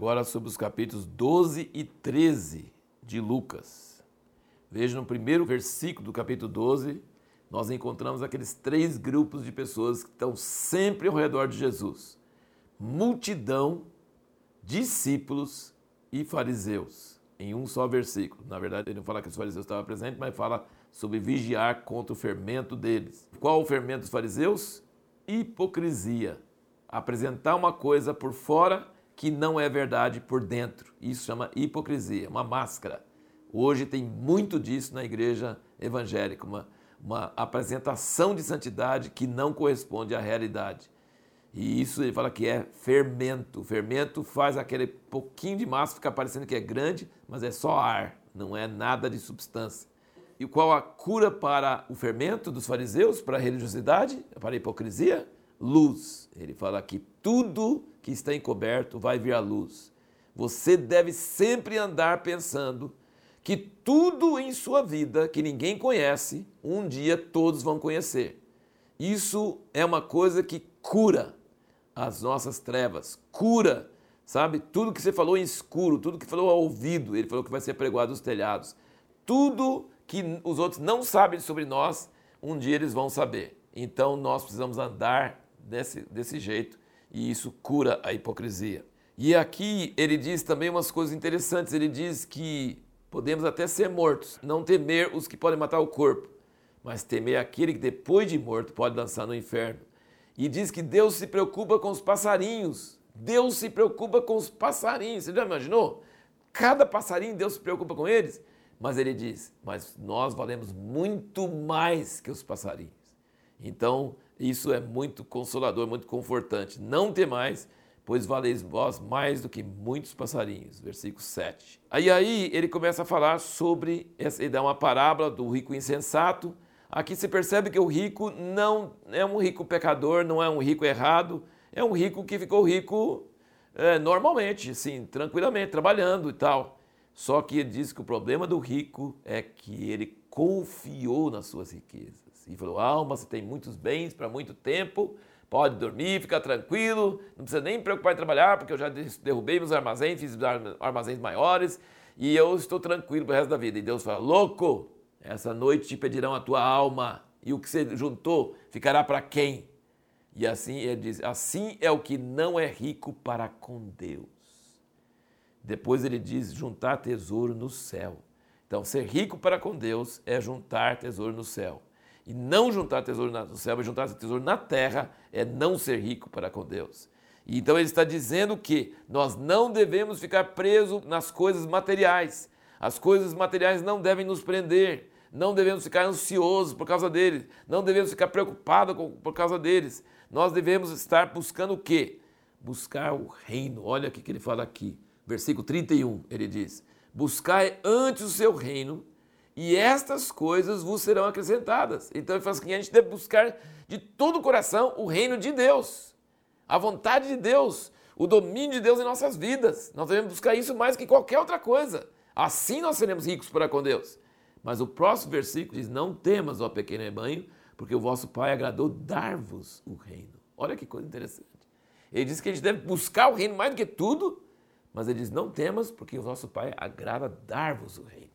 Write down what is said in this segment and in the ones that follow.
agora sobre os capítulos 12 e 13 de Lucas. Veja no primeiro versículo do capítulo 12, nós encontramos aqueles três grupos de pessoas que estão sempre ao redor de Jesus: multidão, discípulos e fariseus, em um só versículo. Na verdade, ele não fala que os fariseus estavam presentes, mas fala sobre vigiar contra o fermento deles. Qual o fermento dos fariseus? Hipocrisia. Apresentar uma coisa por fora que não é verdade por dentro. Isso chama hipocrisia, uma máscara. Hoje tem muito disso na igreja evangélica, uma, uma apresentação de santidade que não corresponde à realidade. E isso ele fala que é fermento. O fermento faz aquele pouquinho de massa ficar parecendo que é grande, mas é só ar, não é nada de substância. E qual a cura para o fermento dos fariseus, para a religiosidade, para a hipocrisia? Luz. Ele fala que tudo que está encoberto vai vir à luz. Você deve sempre andar pensando que tudo em sua vida que ninguém conhece, um dia todos vão conhecer. Isso é uma coisa que cura as nossas trevas, cura, sabe? Tudo que você falou em escuro, tudo que falou ao ouvido, ele falou que vai ser pregoado nos telhados. Tudo que os outros não sabem sobre nós, um dia eles vão saber. Então nós precisamos andar desse, desse jeito e isso cura a hipocrisia. E aqui ele diz também umas coisas interessantes. Ele diz que podemos até ser mortos, não temer os que podem matar o corpo, mas temer aquele que depois de morto pode lançar no inferno. E diz que Deus se preocupa com os passarinhos. Deus se preocupa com os passarinhos. Você já imaginou? Cada passarinho Deus se preocupa com eles. Mas ele diz: Mas nós valemos muito mais que os passarinhos. Então, isso é muito consolador, muito confortante. Não temais, pois valeis vós mais do que muitos passarinhos. Versículo 7. Aí, aí ele começa a falar sobre, ele dá uma parábola do rico insensato. Aqui se percebe que o rico não é um rico pecador, não é um rico errado, é um rico que ficou rico é, normalmente, assim, tranquilamente, trabalhando e tal. Só que ele diz que o problema do rico é que ele confiou nas suas riquezas. E falou: Alma, você tem muitos bens para muito tempo, pode dormir, fica tranquilo, não precisa nem preocupar em trabalhar, porque eu já derrubei meus armazéns, fiz armazéns maiores e eu estou tranquilo para o resto da vida. E Deus fala: Louco, essa noite te pedirão a tua alma, e o que você juntou ficará para quem? E assim ele diz: Assim é o que não é rico para com Deus. Depois ele diz juntar tesouro no céu. Então, ser rico para com Deus é juntar tesouro no céu. E não juntar tesouro no céu, mas juntar tesouro na terra é não ser rico para com Deus. E então ele está dizendo que nós não devemos ficar presos nas coisas materiais. As coisas materiais não devem nos prender. Não devemos ficar ansiosos por causa deles. Não devemos ficar preocupados por causa deles. Nós devemos estar buscando o quê? Buscar o reino. Olha o que ele fala aqui versículo 31, ele diz: Buscai antes o seu reino, e estas coisas vos serão acrescentadas. Então ele fala assim: a gente deve buscar de todo o coração o reino de Deus, a vontade de Deus, o domínio de Deus em nossas vidas. Nós devemos buscar isso mais que qualquer outra coisa. Assim nós seremos ricos para com Deus. Mas o próximo versículo diz: Não temas, ó pequeno rebanho, porque o vosso Pai agradou dar-vos o reino. Olha que coisa interessante. Ele diz que a gente deve buscar o reino mais do que tudo mas ele diz: Não temas, porque o nosso Pai agrada dar-vos o reino.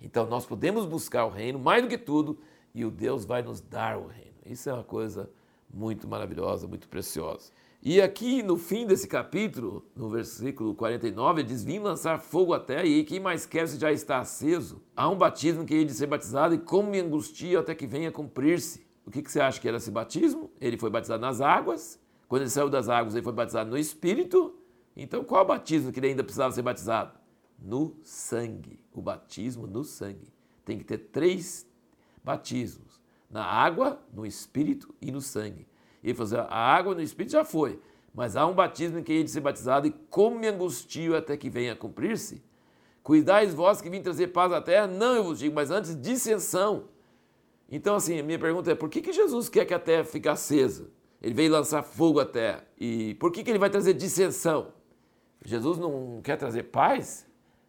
Então nós podemos buscar o reino mais do que tudo e o Deus vai nos dar o reino. Isso é uma coisa muito maravilhosa, muito preciosa. E aqui no fim desse capítulo, no versículo 49, ele diz: Vim lançar fogo até aí, quem mais quer se já está aceso? Há um batismo que hei de ser batizado, e como me angustia até que venha cumprir-se. O que, que você acha que era esse batismo? Ele foi batizado nas águas. Quando ele saiu das águas, ele foi batizado no Espírito. Então, qual batismo que ele ainda precisava ser batizado? No sangue. O batismo no sangue. Tem que ter três batismos: na água, no espírito e no sangue. E ele falou assim, a água no espírito já foi, mas há um batismo em que ele de ser batizado, e como me angustio até que venha a cumprir-se? Cuidais vós que vim trazer paz à terra? Não, eu vos digo, mas antes dissensão. Então, assim, a minha pergunta é: por que, que Jesus quer que a terra fique acesa? Ele veio lançar fogo à terra. E por que, que ele vai trazer dissensão? Jesus não quer trazer paz?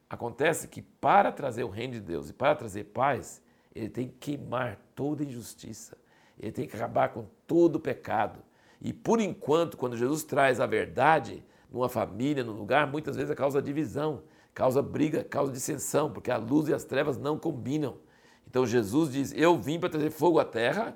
Acontece que para trazer o reino de Deus e para trazer paz, ele tem que queimar toda injustiça, ele tem que acabar com todo pecado. E por enquanto, quando Jesus traz a verdade, numa família, num lugar, muitas vezes é causa divisão, causa briga, causa dissensão, porque a luz e as trevas não combinam. Então Jesus diz: Eu vim para trazer fogo à terra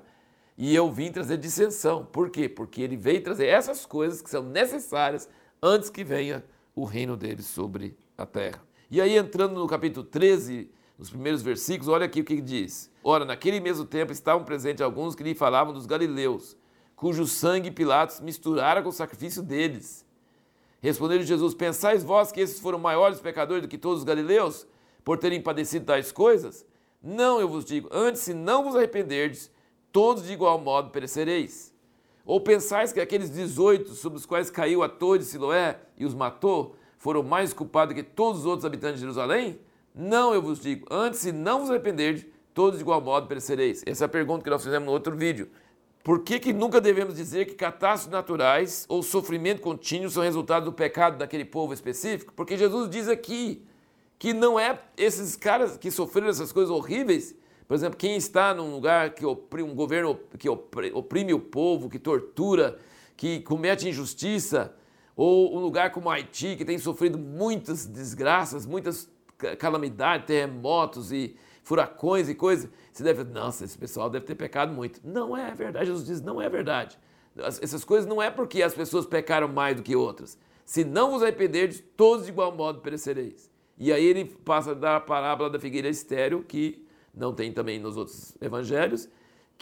e eu vim trazer dissensão. Por quê? Porque ele veio trazer essas coisas que são necessárias antes que venha o reino dele sobre a terra. E aí, entrando no capítulo 13, nos primeiros versículos, olha aqui o que diz. Ora, naquele mesmo tempo estavam presentes alguns que lhe falavam dos galileus, cujo sangue Pilatos misturara com o sacrifício deles. Respondeu Jesus: Pensais vós que esses foram maiores pecadores do que todos os galileus, por terem padecido tais coisas? Não, eu vos digo, antes, se não vos arrependerdes, todos de igual modo perecereis. Ou pensais que aqueles 18 sobre os quais caiu a torre de Siloé e os matou, foram mais culpados que todos os outros habitantes de Jerusalém? Não, eu vos digo, antes, se não vos arrependerdes, todos de igual modo perecereis. Essa é a pergunta que nós fizemos no outro vídeo. Por que, que nunca devemos dizer que catástrofes naturais ou sofrimento contínuo são resultado do pecado daquele povo específico? Porque Jesus diz aqui que não é esses caras que sofreram essas coisas horríveis por exemplo, quem está num lugar que oprime, um governo que oprime o povo, que tortura, que comete injustiça, ou um lugar como Haiti, que tem sofrido muitas desgraças, muitas calamidades, terremotos e furacões e coisas, você deve, nossa, esse pessoal deve ter pecado muito. Não é verdade, Jesus diz, não é verdade. Essas coisas não é porque as pessoas pecaram mais do que outras. Se não vos arrependerdes, todos de igual modo perecereis. E aí ele passa a dar a parábola da figueira estéreo, que não tem também nos outros evangelhos,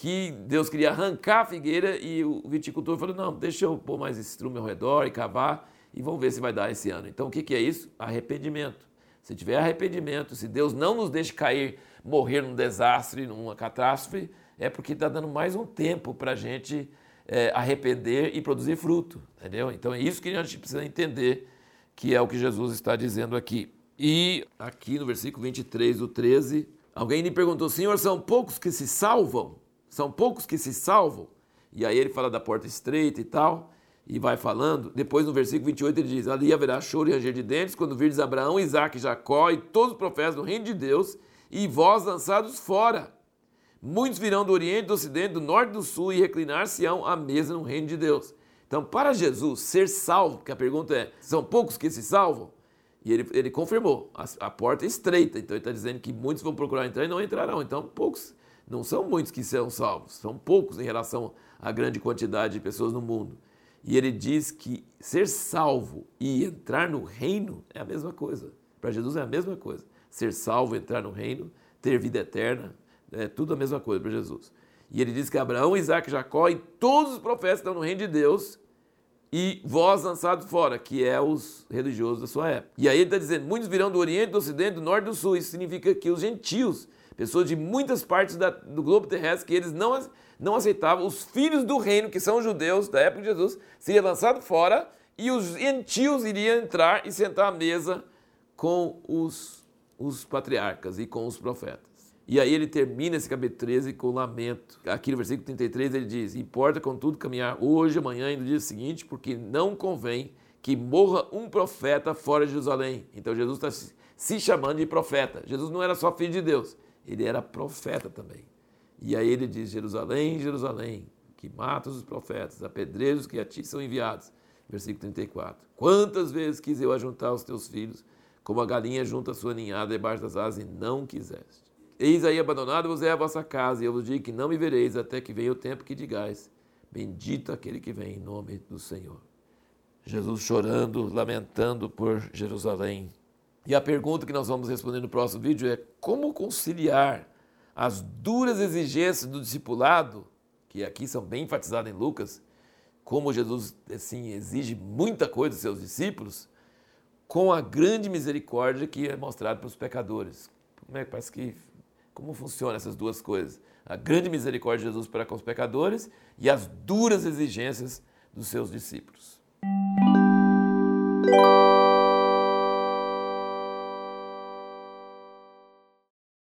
que Deus queria arrancar a figueira e o viticultor falou: não, deixa eu pôr mais estrume ao redor e cavar e vamos ver se vai dar esse ano. Então o que é isso? Arrependimento. Se tiver arrependimento, se Deus não nos deixa cair, morrer num desastre, numa catástrofe, é porque está dando mais um tempo para a gente é, arrepender e produzir fruto, entendeu? Então é isso que a gente precisa entender, que é o que Jesus está dizendo aqui. E aqui no versículo 23 do 13, Alguém lhe perguntou, Senhor, são poucos que se salvam? São poucos que se salvam? E aí ele fala da porta estreita e tal, e vai falando. Depois no versículo 28 ele diz: Ali haverá choro e ranger de dentes quando virdes Abraão, Isaac, Jacó e todos os profetas do reino de Deus, e vós lançados fora. Muitos virão do Oriente, do Ocidente, do Norte e do Sul e reclinar-se-ão à mesa no reino de Deus. Então, para Jesus ser salvo, porque a pergunta é: são poucos que se salvam? E ele, ele confirmou, a, a porta é estreita, então ele está dizendo que muitos vão procurar entrar e não entrarão. Então, poucos, não são muitos que serão salvos, são poucos em relação à grande quantidade de pessoas no mundo. E ele diz que ser salvo e entrar no reino é a mesma coisa. Para Jesus é a mesma coisa. Ser salvo, entrar no reino, ter vida eterna, é tudo a mesma coisa para Jesus. E ele diz que Abraão, Isaac, Jacó e todos os profetas estão no reino de Deus e vós lançados fora, que é os religiosos da sua época. E aí ele está dizendo: muitos virão do Oriente, do Ocidente, do Norte do Sul. Isso significa que os gentios, pessoas de muitas partes da, do globo terrestre, que eles não, não aceitavam, os filhos do reino, que são os judeus da época de Jesus, seriam lançados fora e os gentios iriam entrar e sentar à mesa com os, os patriarcas e com os profetas. E aí ele termina esse capítulo 13 com lamento. Aqui no versículo 33 ele diz: Importa contudo caminhar hoje, amanhã e no dia seguinte, porque não convém que morra um profeta fora de Jerusalém. Então Jesus está se chamando de profeta. Jesus não era só filho de Deus, ele era profeta também. E aí ele diz: Jerusalém, Jerusalém, que matas os profetas, apedrejos que a ti são enviados. Versículo 34. Quantas vezes quis eu ajuntar os teus filhos, como a galinha junta a sua ninhada debaixo das asas, e não quiseste. Eis aí abandonado vos é a vossa casa, e eu vos digo que não me vereis até que venha o tempo que digais: Bendito aquele que vem em nome do Senhor. Jesus chorando, lamentando por Jerusalém. E a pergunta que nós vamos responder no próximo vídeo é: como conciliar as duras exigências do discipulado, que aqui são bem enfatizadas em Lucas, como Jesus assim exige muita coisa dos seus discípulos, com a grande misericórdia que é mostrada para os pecadores. Como é que parece que como funcionam essas duas coisas? A grande misericórdia de Jesus para com os pecadores e as duras exigências dos seus discípulos.